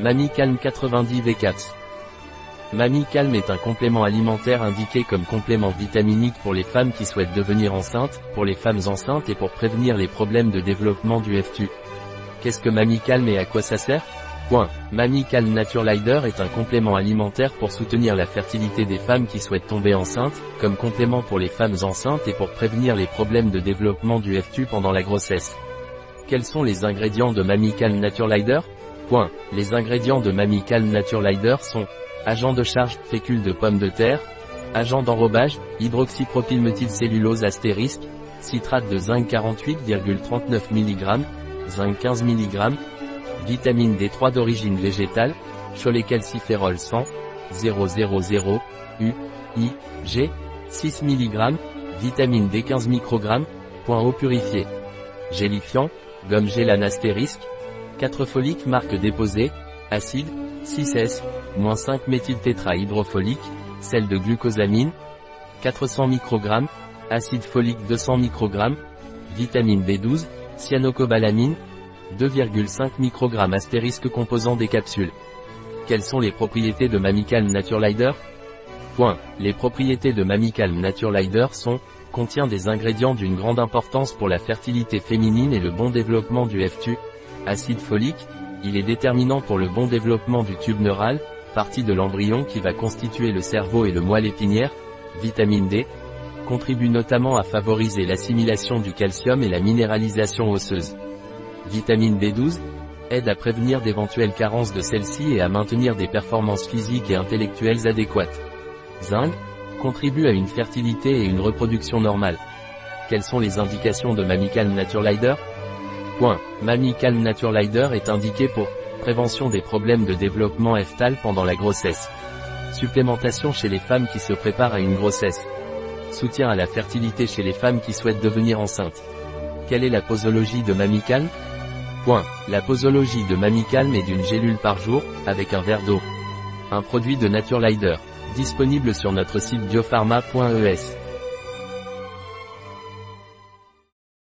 Mamie Calme 90 V4. Mamie Calme est un complément alimentaire indiqué comme complément vitaminique pour les femmes qui souhaitent devenir enceintes, pour les femmes enceintes et pour prévenir les problèmes de développement du FTU. Qu'est-ce que Mamie Calme et à quoi ça sert? Point. Mamie Calme Naturelider est un complément alimentaire pour soutenir la fertilité des femmes qui souhaitent tomber enceintes, comme complément pour les femmes enceintes et pour prévenir les problèmes de développement du FTU pendant la grossesse. Quels sont les ingrédients de Mamie Calme Naturelider Les ingrédients de Mamie Calme Naturelider sont agent de charge, fécule de pomme de terre, agent d'enrobage, hydroxypropylméthylcellulose astérisque, citrate de zinc 48,39 mg, zinc 15 mg, vitamine D3 d'origine végétale, cholécalciférol 100, 000, U, I, G, 6 mg, vitamine D 15 microgrammes, point eau purifié. Gélifiant, gomme gélane astérisque, 4 foliques marque déposée, acide, 6S, moins 5 méthyltétrahydrofolique, sel de glucosamine, 400 microgrammes, acide folique 200 microgrammes, vitamine B12, cyanocobalamine, 2,5 microgrammes astérisque composant des capsules. Quelles sont les propriétés de Mamicalm Naturelider Point. Les propriétés de Mamicalm Naturelider sont, contient des ingrédients d'une grande importance pour la fertilité féminine et le bon développement du FTU, acide folique, il est déterminant pour le bon développement du tube neural, partie de l'embryon qui va constituer le cerveau et le moelle épinière, vitamine D, contribue notamment à favoriser l'assimilation du calcium et la minéralisation osseuse. Vitamine B12, aide à prévenir d'éventuelles carences de celle-ci et à maintenir des performances physiques et intellectuelles adéquates. Zinc, contribue à une fertilité et une reproduction normale. Quelles sont les indications de Mamicalm Naturelider Point. Mamie Calm Naturelider est indiqué pour prévention des problèmes de développement eftal pendant la grossesse. Supplémentation chez les femmes qui se préparent à une grossesse. Soutien à la fertilité chez les femmes qui souhaitent devenir enceintes. Quelle est la posologie de Mamie Calm? Point. La posologie de Mamie Calm est d'une gélule par jour, avec un verre d'eau. Un produit de Naturelider. Disponible sur notre site biopharma.es.